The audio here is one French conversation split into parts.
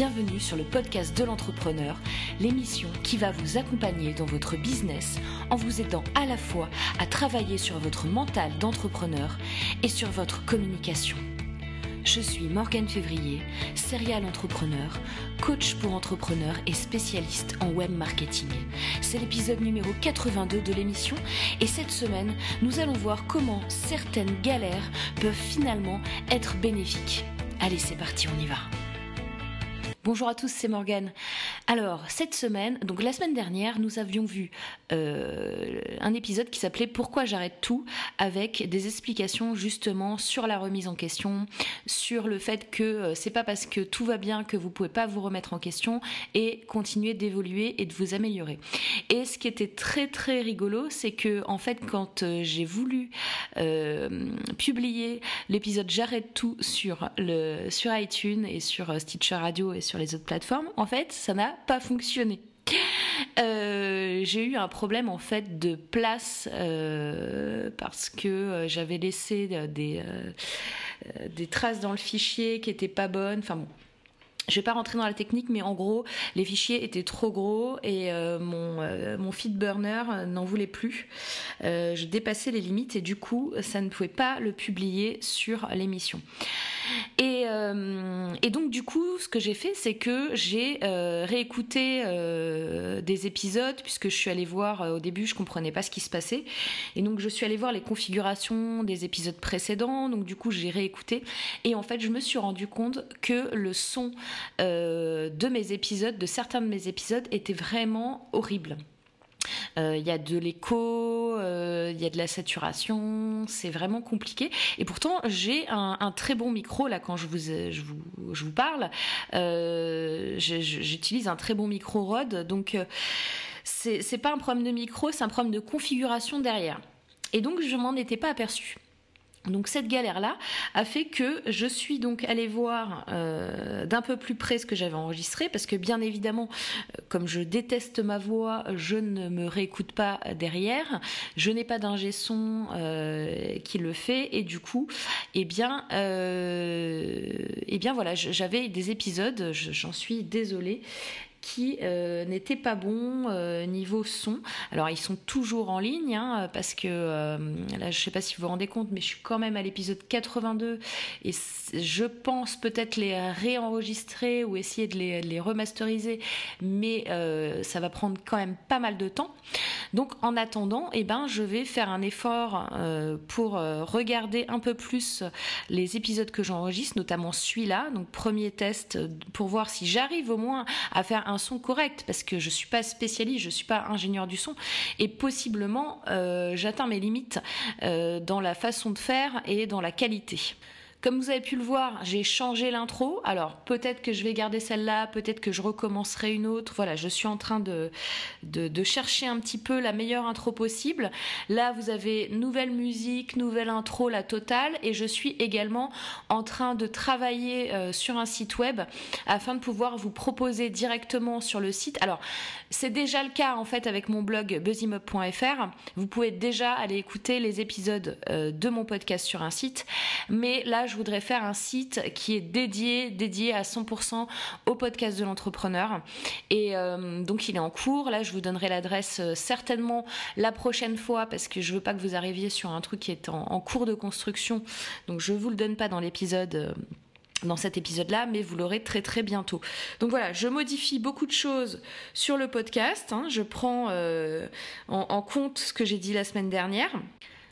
Bienvenue sur le podcast de l'entrepreneur, l'émission qui va vous accompagner dans votre business en vous aidant à la fois à travailler sur votre mental d'entrepreneur et sur votre communication. Je suis Morgane Février, serial entrepreneur, coach pour entrepreneurs et spécialiste en web marketing. C'est l'épisode numéro 82 de l'émission et cette semaine, nous allons voir comment certaines galères peuvent finalement être bénéfiques. Allez, c'est parti, on y va. Bonjour à tous, c'est Morgane. Alors, cette semaine, donc la semaine dernière, nous avions vu euh, un épisode qui s'appelait Pourquoi j'arrête tout avec des explications justement sur la remise en question, sur le fait que euh, c'est pas parce que tout va bien que vous pouvez pas vous remettre en question et continuer d'évoluer et de vous améliorer. Et ce qui était très très rigolo, c'est que en fait, quand euh, j'ai voulu publier l'épisode J'arrête tout sur le sur iTunes et sur Stitcher Radio et sur les autres plateformes, en fait, ça n'a pas fonctionné. Euh, j'ai eu un problème en fait de place euh, parce que euh, j'avais laissé des, des traces dans le fichier qui étaient pas bonnes. Enfin bon, je vais pas rentrer dans la technique, mais en gros, les fichiers étaient trop gros et mon, mon feed burner n'en voulait plus. je dépassais les limites et du coup, ça ne pouvait pas le publier sur l'émission. Et, euh, et, donc du coup, ce que j'ai fait, c'est que j'ai euh, réécouté euh, des épisodes puisque je suis allée voir au début, je comprenais pas ce qui se passait, et donc je suis allée voir les configurations des épisodes précédents. Donc du coup, j'ai réécouté et en fait, je me suis rendu compte que le son de mes épisodes, de certains de mes épisodes, était vraiment horrible. Il y a de l'écho, il euh, y a de la saturation, c'est vraiment compliqué. Et pourtant, j'ai un, très bon micro là quand je vous, vous parle. Euh, j'utilise un très bon micro Rode, donc euh, c'est pas un problème de micro, c'est un problème de configuration derrière. Et donc, je m'en étais pas aperçue. Donc cette galère-là a fait que je suis donc allée voir euh, d'un peu plus près ce que j'avais enregistré parce que bien évidemment, euh, comme je déteste ma voix, je ne me réécoute pas derrière, je n'ai pas d'ingé son euh, qui le fait et du coup, eh bien, eh bien voilà, j'avais des épisodes, j'en suis désolée, qui euh, n'était pas bon euh, niveau son. Alors ils sont toujours en ligne hein, parce que euh, là je sais pas si vous vous rendez compte mais je suis quand même à l'épisode 82 et je pense peut-être les réenregistrer ou essayer de les, remasteriser mais ça va prendre quand même pas mal de temps. Donc en attendant, eh ben, je vais faire un effort pour regarder un peu plus les épisodes que j'enregistre, notamment celui-là, donc premier test pour voir si j'arrive au moins à faire un son correct parce que je suis pas spécialiste, je suis pas ingénieur du son et possiblement euh, j'atteins mes limites euh, dans la façon de faire et dans la qualité. Comme vous avez pu le voir, j'ai changé l'intro. Alors peut-être que je vais garder celle-là, peut-être que je recommencerai une autre. Voilà, je suis en train de, de, chercher un petit peu la meilleure intro possible. Là, vous avez nouvelle musique, nouvelle intro, la totale. Et je suis également en train de travailler euh, sur un site web afin de pouvoir vous proposer directement sur le site. Alors, c'est déjà le cas en fait avec mon blog buzzimob.fr. Vous pouvez déjà aller écouter les épisodes euh, de mon podcast sur un site. Mais là, je voudrais faire un site qui est dédié, dédié à 100% au podcast de l'entrepreneur. Et euh, donc il est en cours. Là, je vous donnerai l'adresse euh, certainement la prochaine fois parce que je veux pas que vous arriviez sur un truc qui est en, cours de construction. Donc je vous le donne pas dans l'épisode. Euh, dans cet épisode-là, mais vous l'aurez très très bientôt. Donc voilà, je modifie beaucoup de choses sur le podcast. Hein. je prends en, compte ce que j'ai dit la semaine dernière.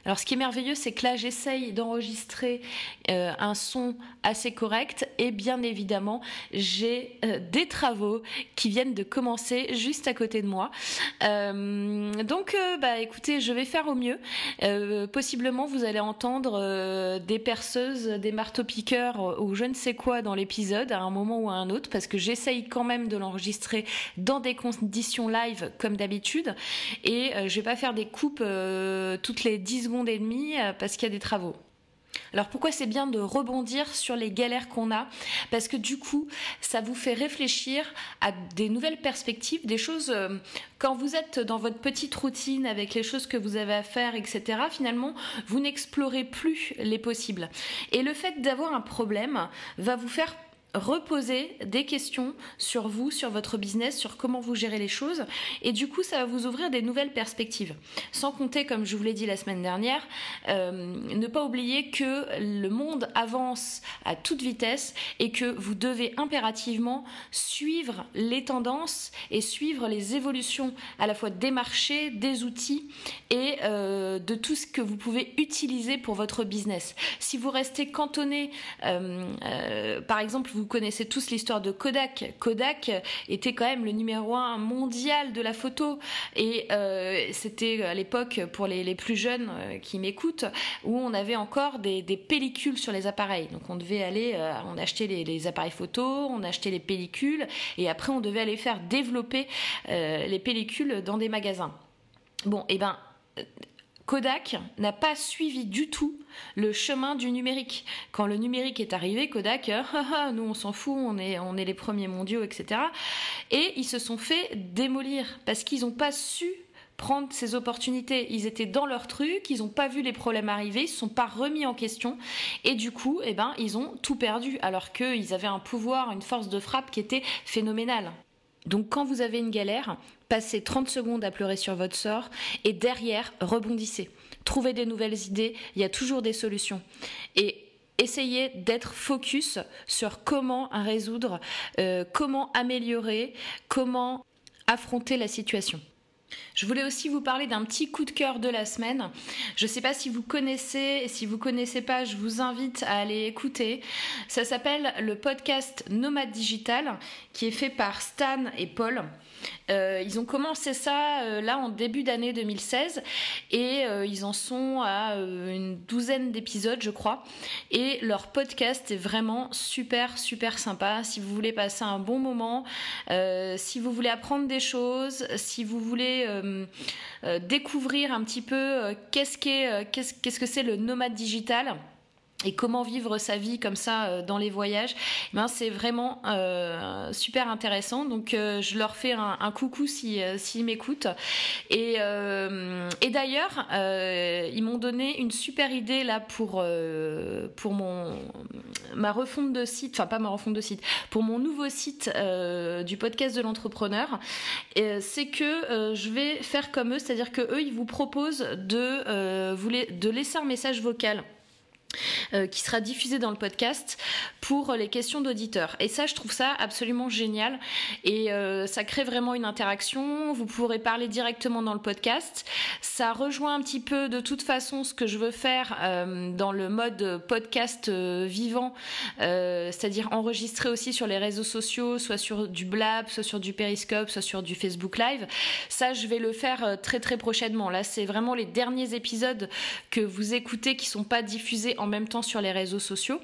Alors ce qui est merveilleux, c'est que là j'essaye d'enregistrer euh, un son assez correct et bien évidemment j'ai euh, des travaux qui viennent de commencer juste à côté de moi. Euh, donc bah écoutez, je vais faire au mieux. possiblement vous allez entendre des perceuses, des marteaux-piqueurs ou je ne sais quoi dans l'épisode à un moment ou à un autre parce que j'essaye quand même de l'enregistrer dans des conditions live comme d'habitude et je vais pas faire des coupes toutes les 10 secondes et demi euh, parce qu'il y a des travaux. Alors pourquoi c'est bien de rebondir sur les galères qu'on a? Parce que du coup, ça vous fait réfléchir à des nouvelles perspectives, des choses, euh, quand vous êtes dans votre petite routine avec les choses que vous avez à faire, etc., finalement, vous n'explorez plus les possibles. Et le fait d'avoir un problème va vous faire reposer des questions sur vous, sur votre business, sur comment vous gérez les choses. Et du coup, ça va vous ouvrir des nouvelles perspectives. Sans compter, comme je vous l'ai dit la semaine dernière, euh, ne pas oublier que le monde avance à toute vitesse et que vous devez impérativement suivre les tendances et suivre les évolutions à la fois des marchés, des outils et euh, de tout ce que vous pouvez utiliser pour votre business. Si vous restez cantonné, euh, par exemple, vous connaissez tous l'histoire de Kodak. Kodak était quand même le numéro un mondial de la photo. Et euh, c'était à l'époque, pour les, plus jeunes euh, qui m'écoutent, où on avait encore des, pellicules sur les appareils. Donc on devait aller, euh, on achetait les, appareils photo, on achetait les pellicules, et après on devait aller faire développer les pellicules dans des magasins. Bon, et eh ben Kodak n'a pas suivi du tout le chemin du numérique. Quand le numérique est arrivé, Kodak, euh, nous on s'en fout, on est, on est les premiers mondiaux, etc. Et ils se sont fait démolir parce qu'ils n'ont pas su prendre ces opportunités. Ils étaient dans leur truc, ils n'ont pas vu les problèmes arriver, ils ne se sont pas remis en question et du coup, eh ben, ils ont tout perdu alors qu'ils avaient un pouvoir, une force de frappe qui était phénoménale. Donc quand vous avez une galère, passez 30 secondes à pleurer sur votre sort et derrière, rebondissez. Trouvez des nouvelles idées, il y a toujours des solutions. Et essayez d'être focus sur comment résoudre, euh, comment améliorer, comment affronter la situation. Je voulais aussi vous parler d'un petit coup de cœur de la semaine. Je ne sais pas si vous connaissez, et si vous ne connaissez pas, je vous invite à aller écouter. Ça s'appelle le podcast Nomade Digital, qui est fait par Stan et Paul. Euh, ils ont commencé ça euh, là en début d'année 2016 et euh, ils en sont à une douzaine d'épisodes je crois et leur podcast est vraiment super super sympa si vous voulez passer un bon moment si vous voulez apprendre des choses si vous voulez découvrir un petit peu qu'est-ce qu'est-ce que c'est le nomade digital et comment vivre sa vie comme ça euh, dans les voyages, eh ben c'est vraiment euh, super intéressant. Donc euh, je leur fais un, coucou si s'ils m'écoutent. Et, d'ailleurs ils m'ont donné une super idée là pour mon ma refonte de site, enfin pas ma refonte de site, pour mon nouveau site du podcast de l'entrepreneur. C'est que je vais faire comme eux, c'est-à-dire que eux ils vous proposent de laisser un message vocal euh, qui sera diffusé dans le podcast pour les questions d'auditeurs. Et ça, je trouve ça absolument génial. Et euh, ça crée vraiment une interaction. Vous pourrez parler directement dans le podcast. Ça rejoint un petit peu de toute façon ce que je veux faire euh, dans le mode podcast vivant, c'est-à-dire enregistrer aussi sur les réseaux sociaux, soit sur du Blab, soit sur du Periscope, soit sur du Facebook Live. Ça, je vais le faire très très prochainement. Là, c'est vraiment les derniers épisodes que vous écoutez qui sont pas diffusés en même temps sur les réseaux sociaux.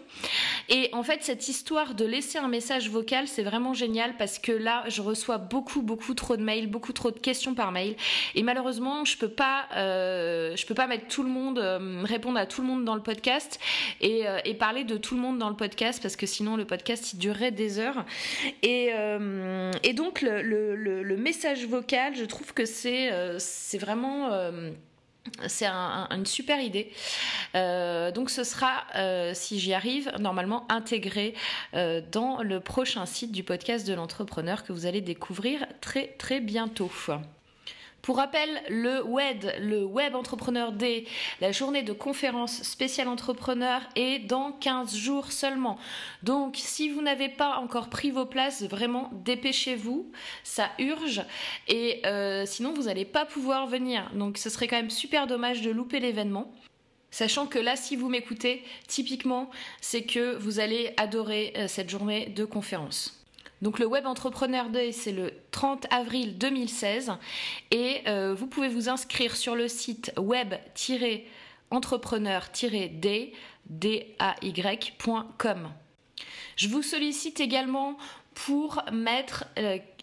Et en fait, cette histoire de laisser un message vocal, c'est vraiment génial parce que là, je reçois beaucoup, beaucoup trop de mails, beaucoup trop de questions par mail. Et malheureusement, je peux pas, euh, je peux pas mettre tout le monde, euh, répondre à tout le monde dans le podcast et, euh, et, parler de tout le monde dans le podcast parce que sinon, le podcast, il durerait des heures. Et, donc, le, le, le, message vocal, je trouve que c'est, c'est vraiment c'est une super idée. Euh, donc ce sera, euh, si j'y arrive, normalement intégré euh, dans le prochain site du podcast de l'entrepreneur que vous allez découvrir très très bientôt. Pour rappel, le WED, le Web Entrepreneur Day, la journée de conférence spéciale entrepreneur est dans 15 jours seulement. Donc si vous n'avez pas encore pris vos places, vraiment dépêchez-vous, ça urge et euh, sinon vous n'allez pas pouvoir venir. Donc ce serait quand même super dommage de louper l'événement. Sachant que là, si vous m'écoutez, typiquement, c'est que vous allez adorer euh, cette journée de conférence. Donc le Web Entrepreneur Day, c'est le 30 avril 2016 et euh, vous pouvez vous inscrire sur le site web-entrepreneur-day.com. Je vous sollicite également pour mettre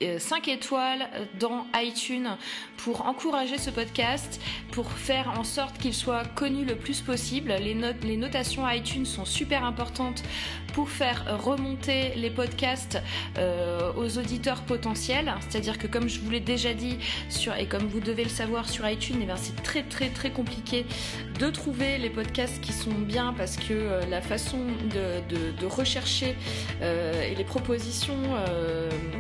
5 euh, étoiles dans iTunes, pour encourager ce podcast, pour faire en sorte qu'il soit connu le plus possible. Les, les notations iTunes sont super importantes pour faire remonter les podcasts euh, aux auditeurs potentiels. C'est-à-dire que comme je vous l'ai déjà dit, sur, et comme vous devez le savoir sur iTunes, eh c'est très très très compliqué de trouver les podcasts qui sont bien parce que euh, la façon de, rechercher euh, et les propositions,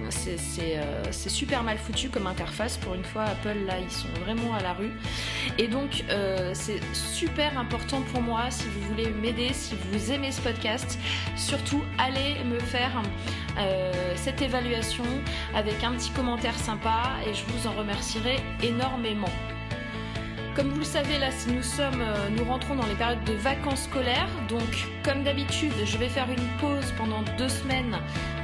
c'est super mal foutu comme interface. Pour une fois, Apple, là, ils sont vraiment à la rue. Et donc, c'est super important pour moi, si vous voulez m'aider, si vous aimez ce podcast, surtout allez me faire euh, cette évaluation avec un petit commentaire sympa et je vous en remercierai énormément. Comme vous le savez, là, nous sommes, euh, nous rentrons dans les périodes de vacances scolaires. Donc, comme d'habitude, je vais faire une pause pendant deux semaines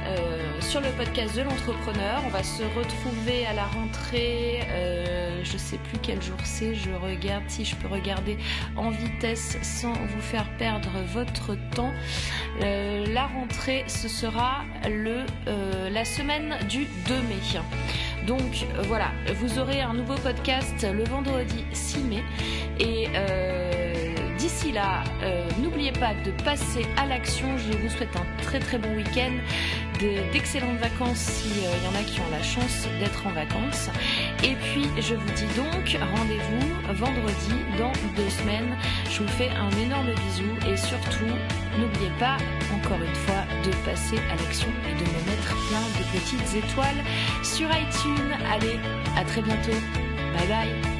euh, sur le podcast de l'entrepreneur. On va se retrouver à la rentrée. Je sais plus quel jour c'est. Je regarde si je peux regarder en vitesse sans vous faire perdre votre temps. la rentrée, ce sera le la semaine du 2 mai. Donc euh, voilà, vous aurez un nouveau podcast le vendredi 6 mai. Et euh, d'ici là, euh, n'oubliez pas de passer à l'action. Je vous souhaite un très très bon week-end, d'excellentes vacances s'il y en a qui ont la chance d'être en vacances. Et puis je vous dis donc rendez-vous vendredi dans deux semaines. Je vous fais un énorme bisou et surtout n'oubliez pas encore une fois de passer à l'action et de me mettre plein de petites étoiles sur iTunes. Allez, à très bientôt. Bye bye.